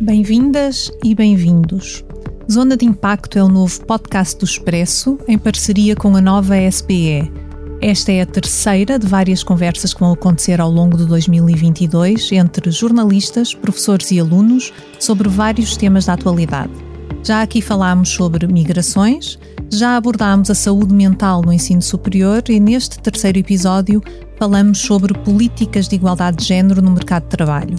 Bem-vindas e bem-vindos. Zona de Impacto é o novo podcast do Expresso, em parceria com a nova SBE. Esta é a terceira de várias conversas que vão acontecer ao longo de 2022 entre jornalistas, professores e alunos sobre vários temas da atualidade. Já aqui falámos sobre migrações, já abordámos a saúde mental no ensino superior e neste terceiro episódio falamos sobre políticas de igualdade de género no mercado de trabalho.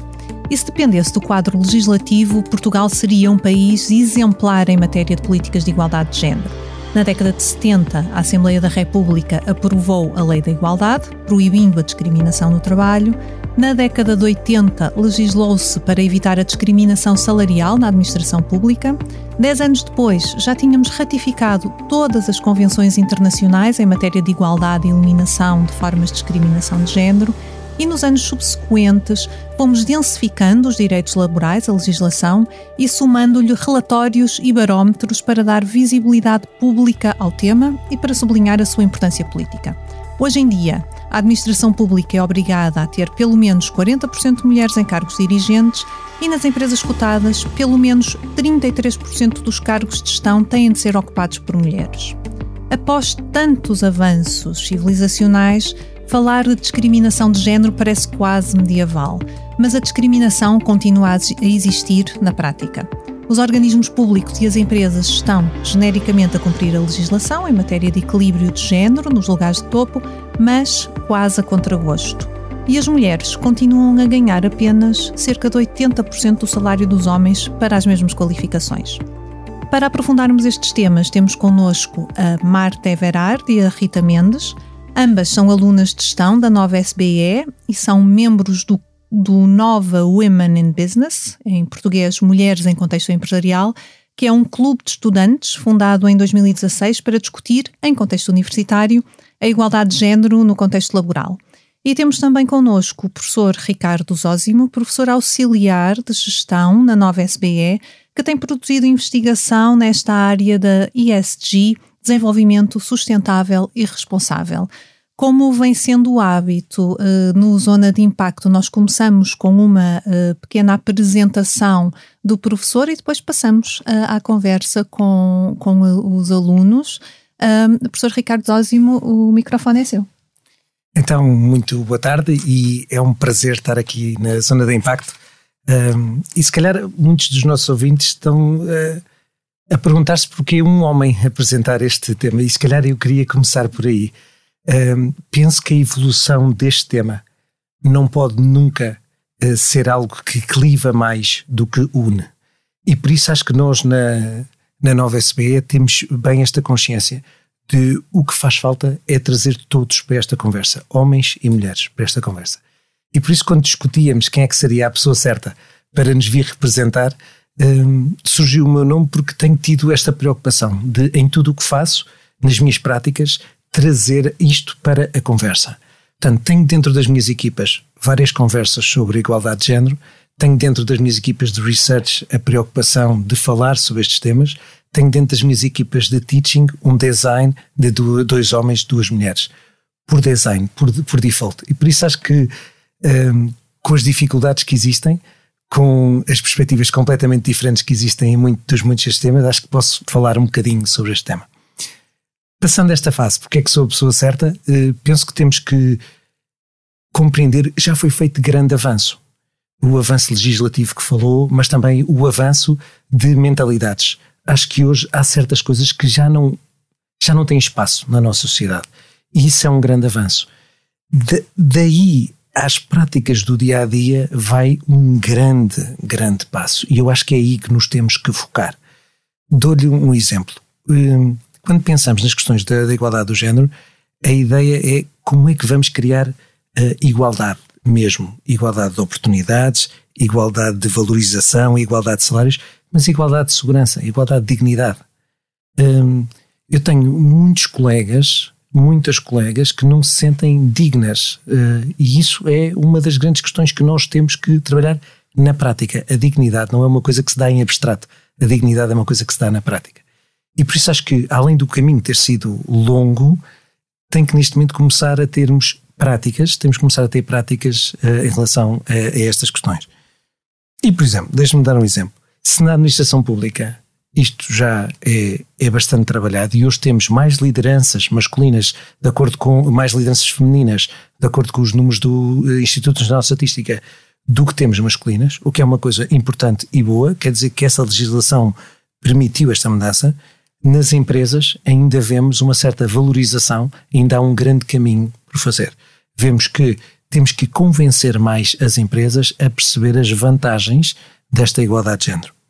E se dependesse do quadro legislativo, Portugal seria um país exemplar em matéria de políticas de igualdade de género. Na década de 70, a Assembleia da República aprovou a Lei da Igualdade, proibindo a discriminação no trabalho. Na década de 80, legislou-se para evitar a discriminação salarial na administração pública. Dez anos depois, já tínhamos ratificado todas as convenções internacionais em matéria de igualdade e eliminação de formas de discriminação de género e nos anos subsequentes fomos densificando os direitos laborais, a legislação, e somando-lhe relatórios e barómetros para dar visibilidade pública ao tema e para sublinhar a sua importância política. Hoje em dia, a administração pública é obrigada a ter pelo menos 40% de mulheres em cargos dirigentes e nas empresas cotadas, pelo menos 33% dos cargos de gestão têm de ser ocupados por mulheres. Após tantos avanços civilizacionais, Falar de discriminação de género parece quase medieval, mas a discriminação continua a existir na prática. Os organismos públicos e as empresas estão, genericamente, a cumprir a legislação em matéria de equilíbrio de género nos lugares de topo, mas quase a contragosto. E as mulheres continuam a ganhar apenas cerca de 80% do salário dos homens para as mesmas qualificações. Para aprofundarmos estes temas, temos connosco a Marta Everard e a Rita Mendes, Ambas são alunas de gestão da nova SBE e são membros do, do Nova Women in Business, em português Mulheres em Contexto Empresarial, que é um clube de estudantes fundado em 2016 para discutir, em contexto universitário, a igualdade de género no contexto laboral. E temos também connosco o professor Ricardo Zósimo, professor auxiliar de gestão na nova SBE, que tem produzido investigação nesta área da ESG, desenvolvimento sustentável e responsável. Como vem sendo o hábito uh, no Zona de Impacto, nós começamos com uma uh, pequena apresentação do professor e depois passamos uh, à conversa com, com os alunos. professor Ricardo Zósimo, o microfone é seu. Então, muito boa tarde e é um prazer estar aqui na Zona de Impacto. e se calhar muitos dos nossos ouvintes estão a perguntar-se porquê um homem apresentar este tema, e se calhar eu queria começar por aí. Um, penso que a evolução deste tema não pode nunca uh, ser algo que cliva mais do que une. E por isso acho que nós na, na nova SBE temos bem esta consciência de o que faz falta é trazer todos para esta conversa, homens e mulheres, para esta conversa. E por isso, quando discutíamos quem é que seria a pessoa certa para nos vir representar, um, surgiu o meu nome porque tenho tido esta preocupação de, em tudo o que faço, nas minhas práticas, trazer isto para a conversa. Portanto, tenho dentro das minhas equipas várias conversas sobre igualdade de género, tenho dentro das minhas equipas de research a preocupação de falar sobre estes temas, tenho dentro das minhas equipas de teaching um design de dois homens, duas mulheres, por design, por, por default. E por isso acho que, um, com as dificuldades que existem, com as perspectivas completamente diferentes que existem em muito, dos muitos sistemas, acho que posso falar um bocadinho sobre este tema. Passando esta fase, porque é que sou a pessoa certa, eh, penso que temos que compreender, já foi feito grande avanço. O avanço legislativo que falou, mas também o avanço de mentalidades. Acho que hoje há certas coisas que já não, já não têm espaço na nossa sociedade. E isso é um grande avanço. De, daí às práticas do dia a dia vai um grande, grande passo. E eu acho que é aí que nos temos que focar. Dou-lhe um exemplo. Hum, quando pensamos nas questões da, da, igualdade do género, a ideia é como é que vamos criar a igualdade mesmo. Igualdade de oportunidades, igualdade de valorização, igualdade de salários, mas igualdade de segurança, igualdade de dignidade. Hum, eu tenho muitos colegas muitas colegas que não se sentem dignas. Uh, e isso é uma das grandes questões que nós temos que trabalhar na prática. A dignidade não é uma coisa que se dá em abstrato, a dignidade é uma coisa que se dá na prática. E por isso acho que, além do caminho ter sido longo, tem que neste momento começar a termos práticas, temos que começar a ter práticas uh, em relação a, a estas questões. E, por exemplo, deixe-me dar um exemplo. Se na administração pública isto já é, é bastante trabalhado e hoje temos mais lideranças masculinas, de acordo com mais lideranças femininas, de acordo com os números do eh, Instituto Nacional de Estatística, do que temos masculinas, o que é uma coisa importante e boa, quer dizer que essa legislação permitiu esta mudança. Nas empresas ainda vemos uma certa valorização, ainda há um grande caminho por fazer. Vemos que temos que convencer mais as empresas a perceber as vantagens desta igualdade de género.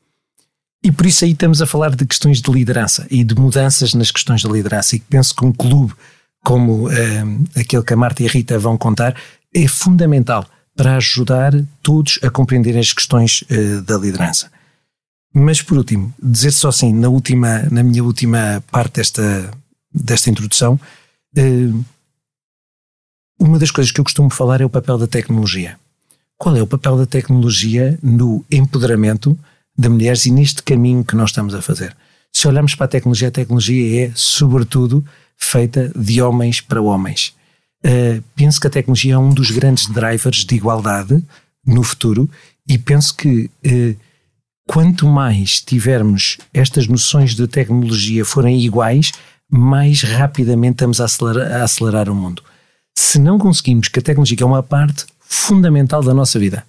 E por isso aí estamos a falar de questões de liderança e de mudanças nas questões de liderança. E penso que um clube como um, eh, aquele que a Marta e a Rita vão contar é fundamental para ajudar todos a compreenderem as questões uh, da liderança. Mas por último, dizer só assim, na, última, na minha última parte desta, desta introdução, uh, uma das coisas que eu costumo falar é o papel da tecnologia. Qual é o papel da tecnologia no empoderamento de mulheres e neste caminho que nós estamos a fazer. Se olharmos para a tecnologia, a tecnologia é, sobretudo, feita de homens para homens. Uh, penso que a tecnologia é um dos grandes drivers de igualdade no futuro e penso que uh, quanto mais tivermos estas noções de tecnologia forem iguais, mais rapidamente estamos a acelerar, a acelerar o mundo. Se não conseguimos que a tecnologia, é uma parte fundamental da nossa vida,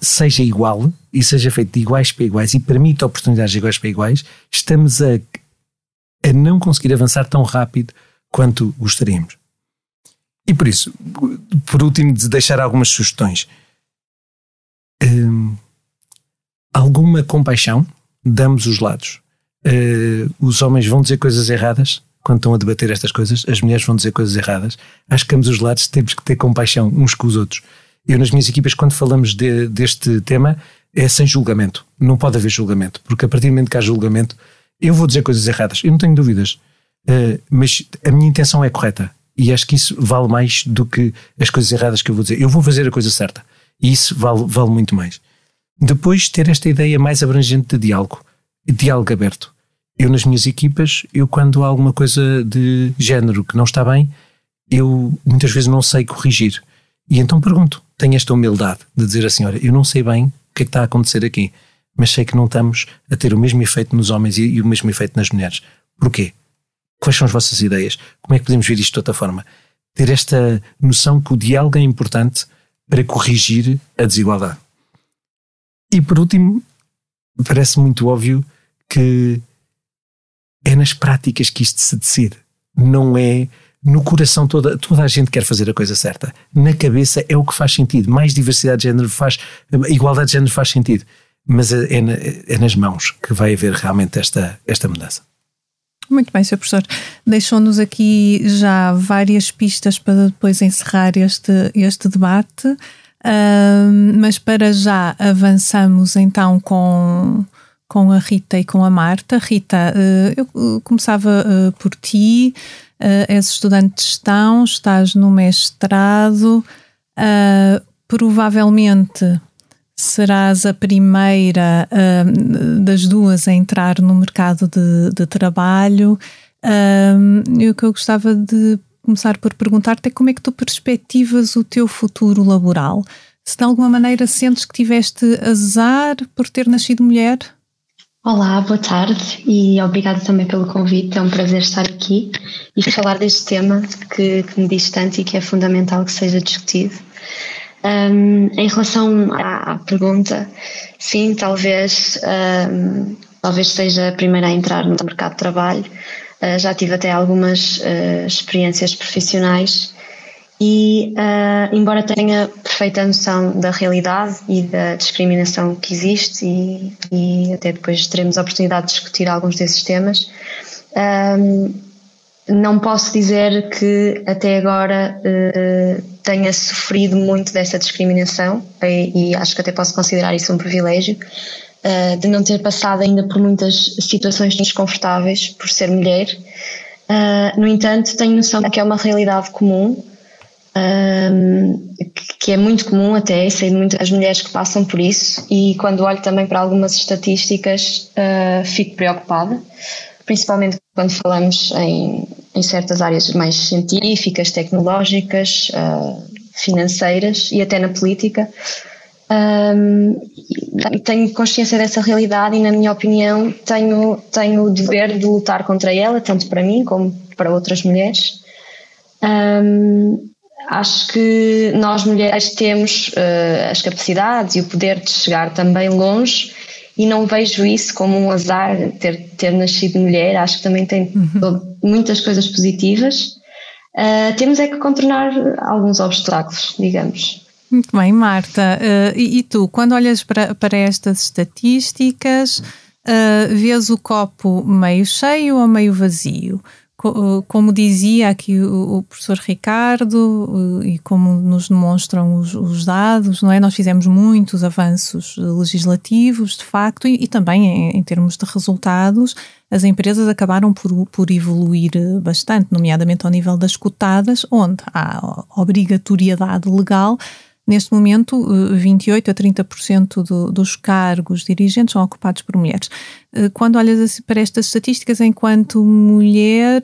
seja igual e seja feito de iguais para iguais e permita oportunidades de iguais para iguais, estamos a, a não conseguir avançar tão rápido quanto gostaríamos. E por isso, por último, de deixar algumas sugestões. Uh, alguma compaixão de ambos os lados. Uh, os homens vão dizer coisas erradas quando estão a debater estas coisas, as mulheres vão dizer coisas erradas. Acho que ambos os lados temos que ter compaixão uns com os outros. Eu, nas minhas equipas, quando falamos de, deste tema, é sem julgamento. Não pode haver julgamento, porque a partir do momento que há julgamento, eu vou dizer coisas erradas, eu não tenho dúvidas, uh, mas a minha intenção é correta. E acho que isso vale mais do que as coisas erradas que eu vou dizer. Eu vou fazer a coisa certa. E isso vale, vale muito mais. Depois, ter esta ideia mais abrangente de diálogo, diálogo aberto. Eu, nas minhas equipas, eu quando há alguma coisa de género que não está bem, eu muitas vezes não sei corrigir. E então pergunto, tenho esta humildade de dizer assim: olha, eu não sei bem o que é que está a acontecer aqui, mas sei que não estamos a ter o mesmo efeito nos homens e, e o mesmo efeito nas mulheres. Porquê? Quais são as vossas ideias? Como é que podemos ver isto de outra forma? Ter esta noção que o diálogo é importante para corrigir a desigualdade. E por último, parece muito óbvio que é nas práticas que isto se decide. Não é no coração toda, toda a gente quer fazer a coisa certa. Na cabeça é o que faz sentido. Mais diversidade de género faz, igualdade de género faz sentido. Mas é, é, é nas mãos que vai haver realmente esta, esta mudança. Muito bem, Sr. Professor. Deixou-nos aqui já várias pistas para depois encerrar este, este debate, uh, mas para já avançamos então com, com a Rita e com a Marta. Rita, uh, eu começava uh, por ti uh, és estudante de gestão, estás no mestrado, uh, provavelmente serás a primeira uh, das duas a entrar no mercado de, de trabalho. e o que eu gostava de começar por perguntar-te é como é que tu perspectivas o teu futuro laboral? Se de alguma maneira sentes que tiveste azar por ter nascido mulher? Olá, boa tarde e obrigada também pelo convite. É um prazer estar aqui e falar deste tema que, que me diz tanto e que é fundamental que seja discutido. Um, em relação à, à, pergunta, sim, talvez, um, talvez seja a primeira a entrar no mercado de trabalho. Uh, já tive até algumas uh, experiências profissionais e, uh, embora tenha perfeita noção da realidade e da discriminação que existe, e, e até depois teremos a oportunidade de discutir alguns desses temas, um, não posso dizer que até agora uh, tenha sofrido muito dessa discriminação, e, e, acho que até posso considerar isso um privilégio. Uh, de não ter passado ainda por muitas situações desconfortáveis por ser mulher. No entanto, tenho noção de que é uma realidade comum que é muito comum até, sei de muitas mulheres que passam por isso e quando olho também para algumas estatísticas uh, fico preocupada, principalmente quando falamos em, em certas áreas mais científicas, tecnológicas, uh, financeiras e até na política. Um, tenho consciência dessa realidade e, na minha opinião, tenho, tenho o dever de lutar contra ela, tanto para mim como para outras mulheres. Um, acho que nós mulheres temos uh, as capacidades e o poder de chegar também longe e não vejo isso como um azar ter, ter nascido mulher, acho que também tem uhum. muitas coisas positivas. Uh, temos é que contornar alguns obstáculos, digamos. Muito bem, Marta. Uh, e, e, tu, quando olhas para, para estas estatísticas, uh, vês o copo meio cheio ou meio vazio? Como dizia aqui o, professor Ricardo e como nos demonstram os, os, dados, não é? Nós fizemos muitos avanços legislativos, de facto, e, e também em, em, termos de resultados, as empresas acabaram por, por evoluir bastante, nomeadamente ao nível das cotadas, onde há obrigatoriedade legal Neste momento, 28 eh, a 30% do, dos cargos dirigentes são ocupados por mulheres. Eh, quando olhas assim para estas estatísticas, enquanto mulher,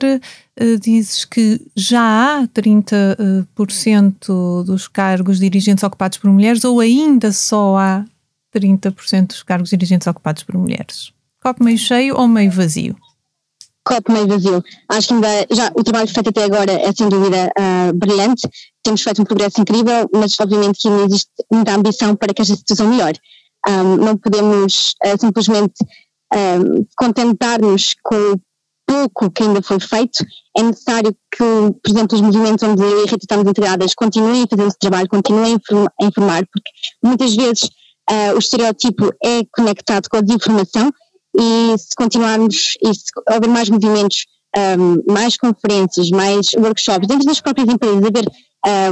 eh, dizes que já há 30% dos cargos dirigentes ocupados por mulheres ou ainda só há 30% dos cargos dirigentes ocupados por mulheres? Copo meio cheio ou meio vazio? Copo meio vazio. Acho que ainda, já o trabalho feito até agora é sem dúvida uh, brilhante, temos feito um progresso incrível, mas obviamente que ainda existe muita ambição para que esta situação melhore. Um, não podemos uh, simplesmente um, contentar-nos com o pouco que ainda foi feito, é necessário que, por exemplo, os movimentos onde eu e a Rita estamos integradas continuem a fazer esse trabalho, continuem a informar, porque muitas vezes uh, o estereótipo é conectado com a desinformação e se continuarmos e se houver mais movimentos, um, mais conferências, mais workshops, dentro das próprias empresas, haver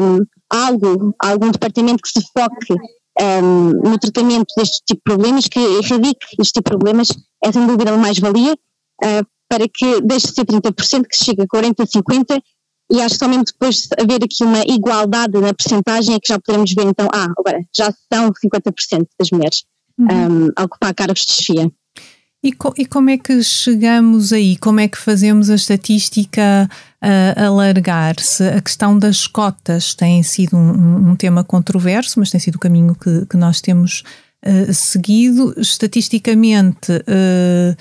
um, algo, algum departamento que se foque um, no tratamento deste tipo de problemas, que erradique este tipo de problemas, é sem dúvida uma mais-valia uh, para que deixe de ser 30%, que chegue a 40%, 50%, e acho que mesmo depois de haver aqui uma igualdade na percentagem é que já poderemos ver então, ah, agora já são 50% das mulheres uhum. um, a ocupar cargos de chefia. E, co e, como é que chegamos aí? Como é que fazemos a estatística uh, alargar-se? A questão das cotas tem sido um, um, tema controverso, mas tem sido o caminho que, que nós temos uh, seguido. Estatisticamente, uh,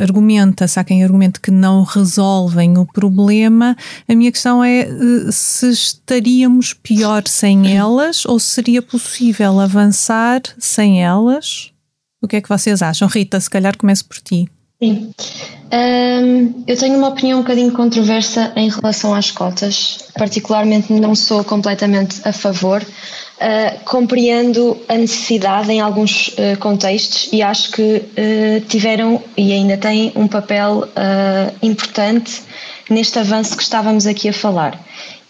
argumenta-se, há quem argumente que não resolvem o problema. A minha questão é uh, se estaríamos pior sem elas ou se seria possível avançar sem elas? O que é que vocês acham? Rita, se calhar começo por ti. Sim. Um, eu tenho uma opinião um bocadinho controversa em relação às cotas. Particularmente, não sou completamente a favor. Uh, compreendo a necessidade em alguns uh, contextos e acho que uh, tiveram e ainda têm um papel importante neste avanço que estávamos aqui a falar.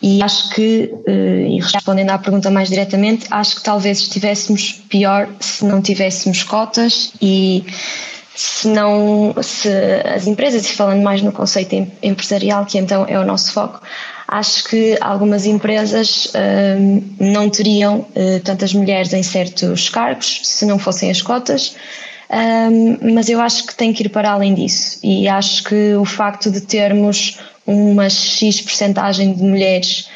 E acho que, eh, e respondendo à pergunta mais diretamente, acho que talvez estivéssemos pior se não tivéssemos cotas e se não, se as empresas, e falando mais no conceito empresarial, que então é o nosso foco, acho que algumas empresas um, não teriam uh, tantas mulheres em certos cargos se não fossem as cotas. Um, mas eu acho que tem que ir para além disso. E acho que o facto de termos uma X percentagem de mulheres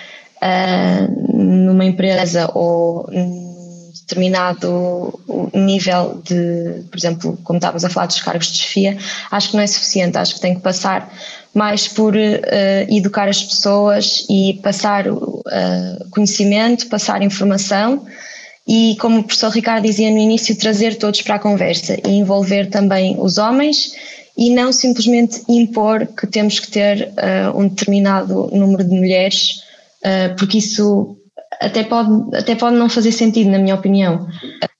uh, numa empresa ou num determinado nível de, por exemplo, como estavas a falar dos cargos de chefia, acho que não é suficiente, acho que tem que passar mais por uh, educar as pessoas e passar uh, conhecimento, passar informação e, como o professor Ricardo dizia no início, trazer todos para a conversa e envolver também os homens e não simplesmente impor que temos que ter uh, um determinado número de mulheres, uh, porque isso até pode, até pode não fazer sentido, na minha opinião.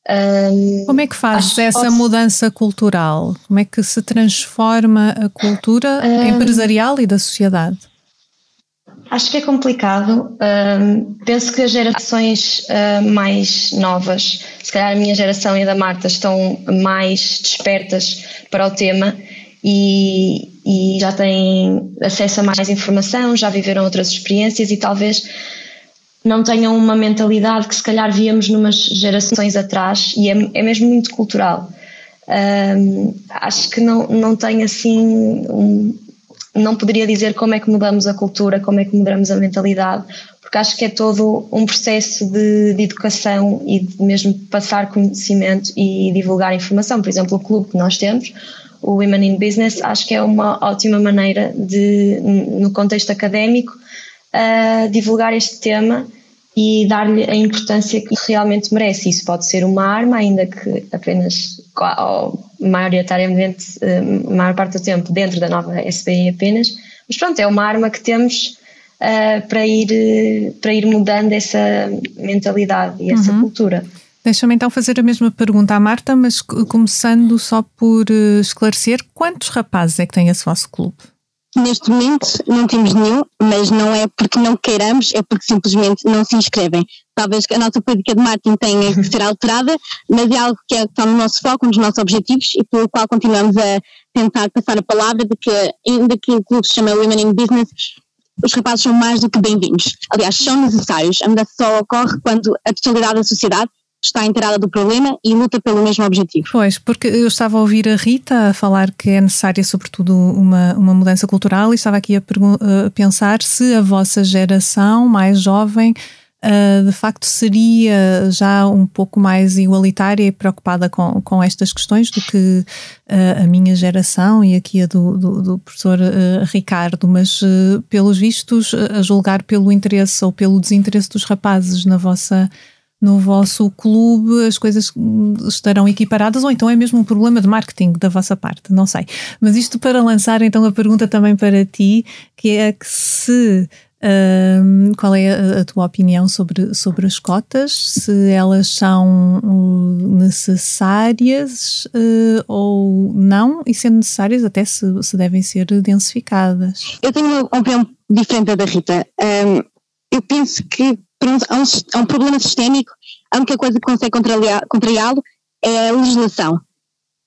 Um, Como é que faz essa posso... mudança cultural? Como é que se transforma a cultura um, empresarial e da sociedade? Acho que é complicado. Penso que as gerações uh, mais novas, se calhar a minha geração e a da Marta, estão mais despertas para o tema e, e já têm acesso a mais informação, já viveram outras experiências e talvez não tenham uma mentalidade que se calhar víamos numas gerações atrás e é, é mesmo muito cultural. Um, acho que não, não tem assim um, não poderia dizer como é que mudamos a cultura, como é que mudamos a mentalidade, porque acho que é todo um processo de, de, educação e de mesmo passar conhecimento e divulgar informação. Por exemplo, o clube que nós temos, o Women in Business, acho que é uma ótima maneira de, no contexto académico, uh, divulgar este tema e dar-lhe a importância que realmente merece. Isso pode ser uma arma, ainda que apenas, maioritariamente, a maior parte do tempo, dentro da nova SBI apenas, mas pronto, é uma arma que temos uh, para, ir, para ir mudando essa mentalidade e essa uhum. cultura. Deixa-me então fazer a mesma pergunta à Marta, mas começando só por eh, esclarecer: quantos rapazes é que tem esse vosso clube? Neste momento não temos nenhum, mas não é porque não queiramos, é porque simplesmente não se inscrevem. Talvez a nossa política de marketing tenha que ser alterada, mas é algo que é, está no nosso foco, dos nossos objetivos e pelo qual continuamos a tentar passar a palavra de que, ainda que o clube se chama Women in Business, os rapazes são mais do que bem-vindos. Aliás, são necessários. A mudança só ocorre quando a totalidade da sociedade está inteirada do problema e luta pelo mesmo objetivo. Pois, porque eu estava a ouvir a Rita a falar que é necessária, sobretudo, uma, uma mudança cultural e estava aqui a, a pensar se a vossa geração mais jovem Uh, de facto seria já um pouco mais igualitária e preocupada com, com estas questões do que uh, a minha geração e aqui a do, do, do professor uh, Ricardo, mas pelos vistos, a julgar pelo interesse ou pelo desinteresse dos rapazes na vossa no vosso clube as coisas estarão equiparadas ou então é mesmo um problema de marketing da vossa parte, não sei. Mas isto para lançar então a pergunta também para ti, que é que se um, qual é a, tua opinião sobre, sobre as cotas? Se elas são uh, necessárias uh, ou não, e sendo necessárias, até se, se devem ser densificadas? Eu tenho uma opinião diferente da Rita. Um, eu penso que há um, há um problema sistémico, a única coisa que consegue contrariá-lo é a legislação.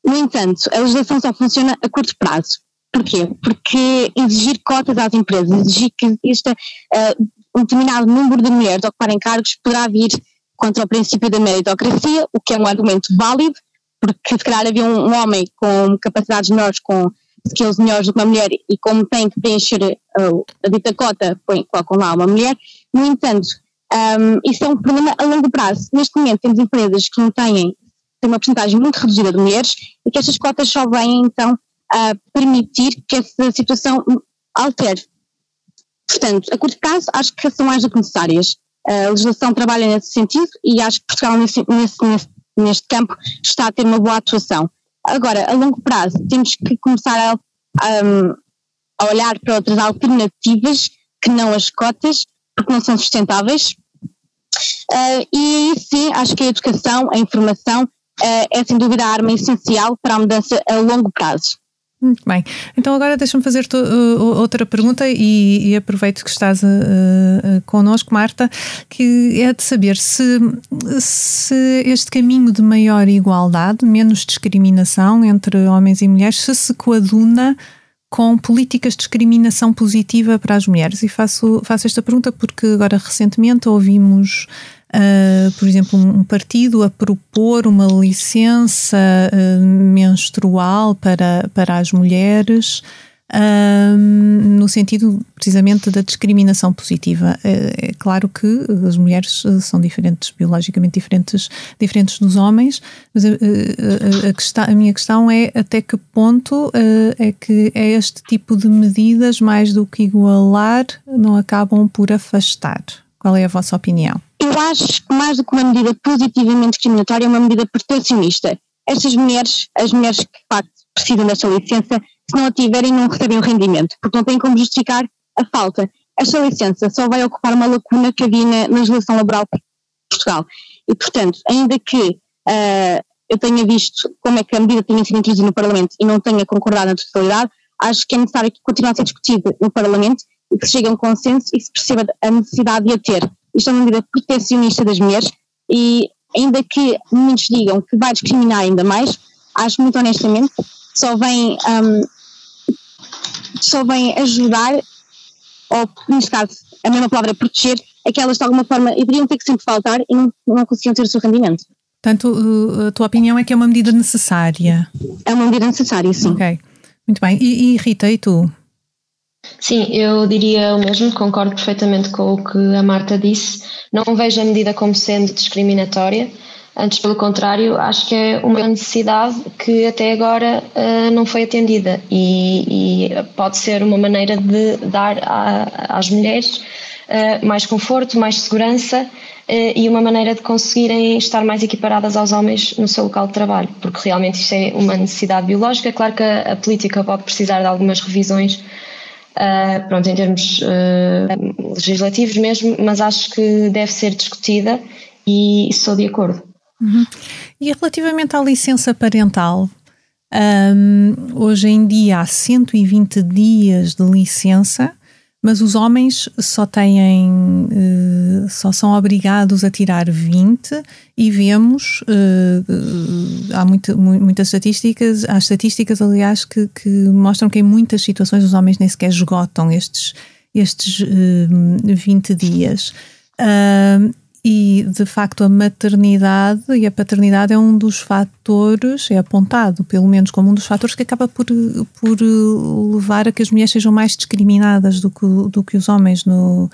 No entanto, a legislação só funciona a curto prazo. Porquê? Porque exigir cotas às empresas, exigir que exista uh, um determinado número de mulheres a ocuparem cargos poderá vir contra o princípio da meritocracia, o que é um argumento válido, porque se calhar havia um, um homem com capacidades menores, com skills melhores do que uma mulher e como tem que preencher uh, a dita cota, põe, colocam lá uma mulher. No entanto, um, isso é um problema a longo prazo. Neste momento temos empresas que não têm, têm uma porcentagem muito reduzida de mulheres e que estas cotas só vêm então a permitir que essa situação altere. Portanto, a curto prazo acho que são mais do que necessárias. A legislação trabalha nesse sentido e acho que Portugal nesse, nesse, neste campo está a ter uma boa atuação. Agora, a longo prazo, temos que começar a, a, a olhar para outras alternativas que não as cotas, porque não são sustentáveis. Uh, e sim, acho que a educação, a informação, uh, é sem dúvida a arma essencial para a mudança a longo prazo. Muito bem. Então agora deixa-me fazer outra pergunta e, e, aproveito que estás uh, uh, connosco, Marta, que é de saber se, se este caminho de maior igualdade, menos discriminação entre homens e mulheres, se se coaduna com políticas de discriminação positiva para as mulheres. E faço, faço esta pergunta porque agora recentemente ouvimos uh, por exemplo, um partido a propor uma licença uh, menstrual para, para as mulheres. Uh, no sentido precisamente da discriminação positiva. É, é claro que as mulheres são diferentes, biologicamente diferentes, diferentes dos homens, mas a, a, a, questão, a minha questão é até que ponto uh, é que é este tipo de medidas, mais do que igualar, não acabam por afastar. Qual é a vossa opinião? Eu acho que mais do que uma medida positivamente discriminatória, é uma medida protecionista. Estas mulheres, as mulheres que de facto precisam desta licença, se não a tiverem, não recebem o rendimento, porque não têm como justificar a falta. Esta licença só vai ocupar uma lacuna que havia na, legislação laboral de Portugal. E, portanto, ainda que uh, eu tenha visto como é que a medida tinha sido introduzida no Parlamento e não tenha concordado na totalidade, acho que é necessário que continue a ser discutida no Parlamento e que se chegue a um consenso e se perceba a necessidade de a ter. Isto é uma medida protecionista das mulheres e ainda que muitos digam que vai discriminar ainda mais, acho muito honestamente só vem, um, só vem ajudar, ou neste caso a mesma palavra proteger, aquelas de alguma forma iriam ter que sempre faltar e não, não conseguiam ter o seu rendimento. Portanto, a tua opinião é que é uma medida necessária? É uma medida necessária, sim. Ok, muito bem. E, e Rita, e tu? Sim, eu diria o mesmo, concordo perfeitamente com o que a Marta disse. Não vejo a medida como sendo discriminatória, antes pelo contrário, acho que é uma necessidade que até agora uh, não foi atendida e, e, pode ser uma maneira de dar a, às mulheres uh, mais conforto, mais segurança uh, e uma maneira de conseguirem estar mais equiparadas aos homens no seu local de trabalho, porque realmente isto é uma necessidade biológica. Claro que a, a política pode precisar de algumas revisões pronto, em termos legislativos mesmo, mas acho que deve ser discutida e estou de acordo. Uhum. E relativamente à licença parental, um, hoje em dia há 120 dias de licença mas os homens só têm, uh, só são obrigados a tirar 20 e vemos, uh, há muito, muitas estatísticas, há estatísticas aliás que, que, mostram que em muitas situações os homens nem sequer esgotam estes, estes uh, 20 dias. Uh, e de facto a maternidade e a paternidade é um dos fatores, é apontado pelo menos como um dos fatores que acaba por, por levar a que as mulheres sejam mais discriminadas do que, do que os homens no,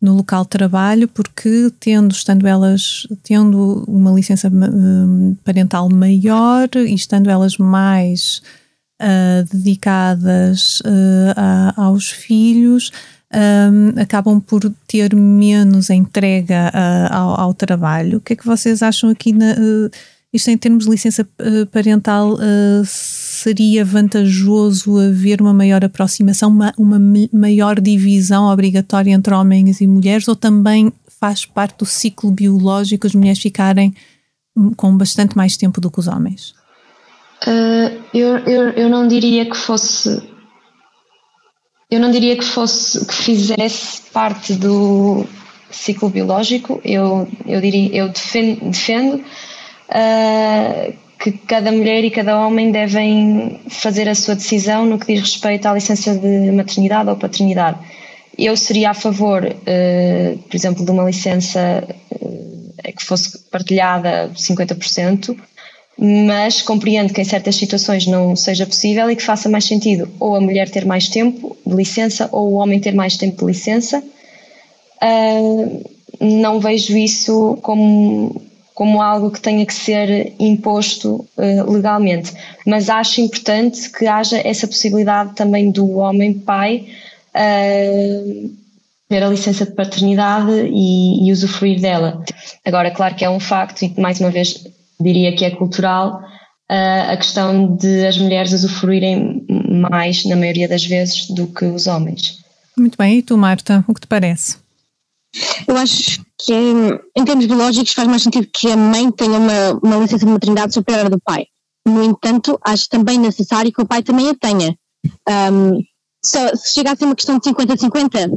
no local de trabalho, porque tendo, estando elas, tendo uma licença hum, parental maior e estando elas mais uh, dedicadas uh, a, aos filhos, um, acabam por ter menos entrega uh, ao, ao, trabalho. O que é que vocês acham aqui? Na, uh, isto em termos de licença uh, parental seria vantajoso haver uma maior aproximação, uma, uma maior divisão obrigatória entre homens e mulheres, ou também faz parte do ciclo biológico as mulheres ficarem com bastante mais tempo do que os homens? Uh, eu, eu, eu não diria que fosse eu não diria que fosse que fizesse parte do ciclo biológico. Eu, eu diria, eu defendo, defendo uh, que cada mulher e cada homem devem fazer a sua decisão no que diz respeito à licença de maternidade ou paternidade. Eu seria a favor, uh, por exemplo, de uma licença uh, que fosse partilhada 50%, mas compreendo que em certas situações não seja possível e que faça mais sentido ou a mulher ter mais tempo de licença ou o homem ter mais tempo de licença. Uh, não vejo isso como, como algo que tenha que ser imposto uh, legalmente, mas acho importante que haja essa possibilidade também do homem pai uh, ter a licença de paternidade e, e usufruir dela. Agora, claro que é um facto, e mais uma vez diria que é cultural, a questão de as mulheres usufruírem mais, na maioria das vezes, do que os homens. Muito bem, e tu, Marta, o que te parece? Eu acho que, em termos biológicos, faz mais sentido que a mãe tenha uma, uma licença de maternidade superior à do pai. No entanto, acho também necessário que o pai também a tenha. Um, se, se chegar a uma questão de 50-50,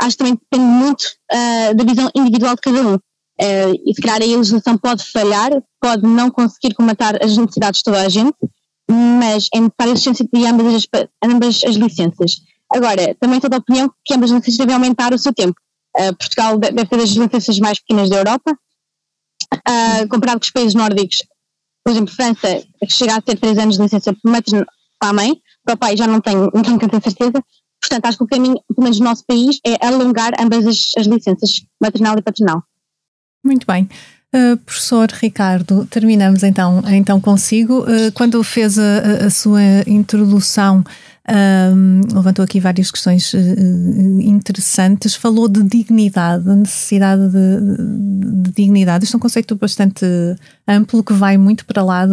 acho que também depende muito uh, da visão individual de cada um. Uh, e se calhar a legislação pode falhar, pode não conseguir comatar as necessidades de toda a gente, mas é necessário a existência de ambas as, ambas as licenças. Agora, também estou da opinião que ambas as licenças devem aumentar o seu tempo. Uh, Portugal deve ter as licenças mais pequenas da Europa, uh, comparado com os países nórdicos. Por exemplo, França chega a ter 3 anos de licença materna para a mãe, para o pai já não tenho, não tenho tanta certeza. Portanto, acho que o caminho, pelo menos no nosso país, é alongar ambas as, as licenças, maternal e paternal. Muito bem. Uh, professor Ricardo, terminamos então, então consigo. Uh, quando fez a, a sua introdução, uh, levantou aqui várias questões interessantes, falou de dignidade, necessidade de, de, dignidade. Isto é um conceito bastante amplo que vai muito para lá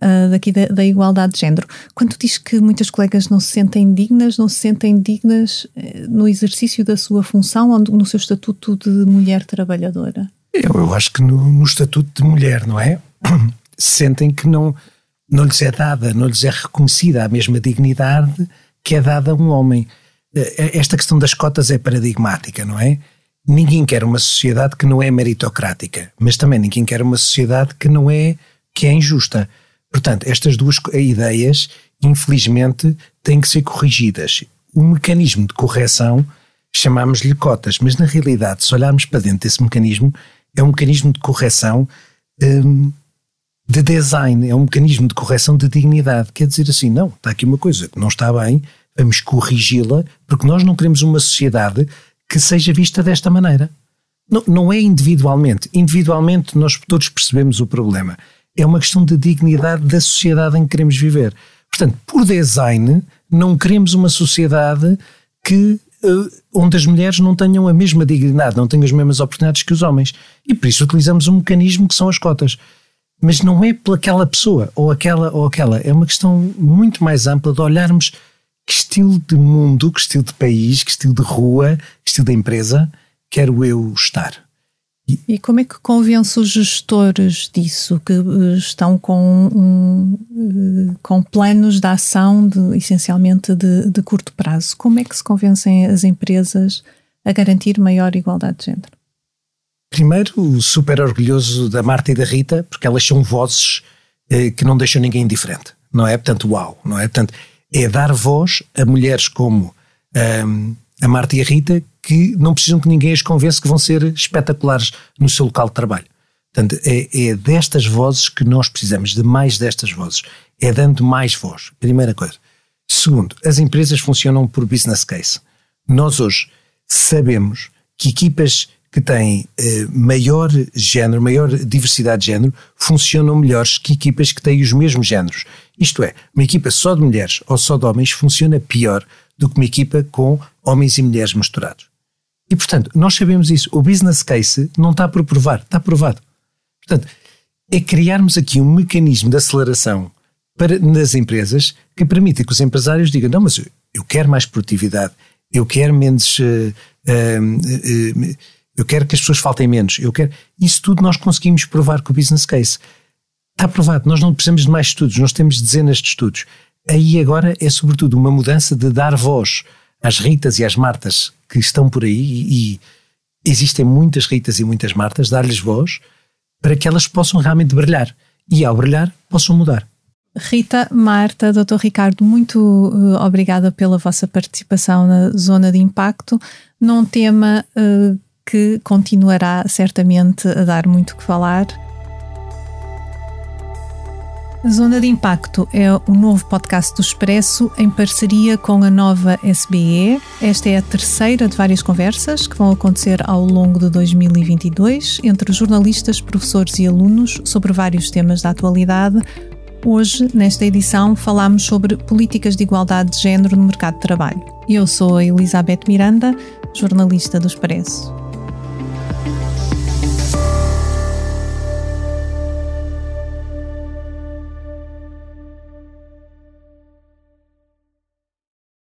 da, daqui da, da, igualdade de género. Quando diz que muitas colegas não se sentem dignas, não se sentem dignas eh, no exercício da sua função ou no seu estatuto de mulher trabalhadora? Eu, eu acho que no, no, estatuto de mulher, não é? Sentem que não, não lhes é dada, não lhes é reconhecida a mesma dignidade que é dada a um homem. Eh, eh, esta questão das cotas é paradigmática, não é? Ninguém quer uma sociedade que não é meritocrática, mas também ninguém quer uma sociedade que não é que é injusta. Portanto, estas duas ideias, infelizmente, têm que ser corrigidas. O mecanismo de correção chamamos-lhe cotas, mas na realidade, se olharmos para dentro desse mecanismo, é um mecanismo de correção um, de design, é um mecanismo de correção de dignidade. Quer dizer assim, não, está aqui uma coisa que não está bem, vamos corrigi-la, porque nós não queremos uma sociedade que seja vista desta maneira. Não, não é individualmente. Individualmente nós todos percebemos o problema. É uma questão de dignidade da sociedade em que queremos viver. Portanto, por design, não queremos uma sociedade que uh, onde as mulheres não tenham a mesma dignidade, não tenham as mesmas oportunidades que os homens. E por isso utilizamos um mecanismo que são as cotas. Mas não é pelaquela pessoa, ou aquela ou aquela. É uma questão muito mais ampla de olharmos que estilo de mundo, que estilo de país, que estilo de rua, que estilo de empresa quero eu estar. E, como é que convence os gestores disso, que uh, estão com, um, uh, com planos de ação de, essencialmente de, de curto prazo? Como é que se convencem as empresas a garantir maior igualdade de género? Primeiro, super orgulhoso da Marta e da Rita, porque elas são vozes eh, que não deixam ninguém indiferente, não é? Portanto, uau, não é? Portanto, é dar voz a mulheres como um, a Marta e a Rita que não precisam que ninguém as convença que vão ser espetaculares no seu local de trabalho. Portanto, é, é destas vozes que nós precisamos, de mais destas vozes. É dando mais voz, primeira coisa. Segundo, as empresas funcionam por business case. Nós hoje sabemos que equipas que têm eh, maior género, maior diversidade de género, funcionam melhores que equipas que têm os mesmos géneros. Isto é, uma equipa só de mulheres ou só de homens funciona pior do que uma equipa com homens e mulheres misturados. E, portanto, nós sabemos isso. O business case não está por provar, está provado. Portanto, é criarmos aqui um mecanismo de aceleração para, nas empresas que permita que os empresários digam: não, mas eu quero mais produtividade, eu quero menos. Uh, uh, uh, eu quero que as pessoas faltem menos. Eu quero. Isso tudo nós conseguimos provar com o business case. Está provado. Nós não precisamos de mais estudos, nós temos dezenas de estudos. Aí agora é sobretudo uma mudança de dar voz às Ritas e às Martas que estão por aí e, existem muitas Ritas e muitas Martas, dar-lhes voz para que elas possam realmente brilhar e ao brilhar possam mudar. Rita, Marta, Dr. Ricardo, muito uh, obrigada pela vossa participação na Zona de Impacto, num tema uh, que continuará certamente a dar muito que falar. Zona de Impacto é o novo podcast do Expresso em parceria com a nova SBE. Esta é a terceira de várias conversas que vão acontecer ao longo de 2022 entre jornalistas, professores e alunos sobre vários temas da atualidade. Hoje, nesta edição, falamos sobre políticas de igualdade de género no mercado de trabalho. Eu sou a Elizabeth Miranda, jornalista do Expresso.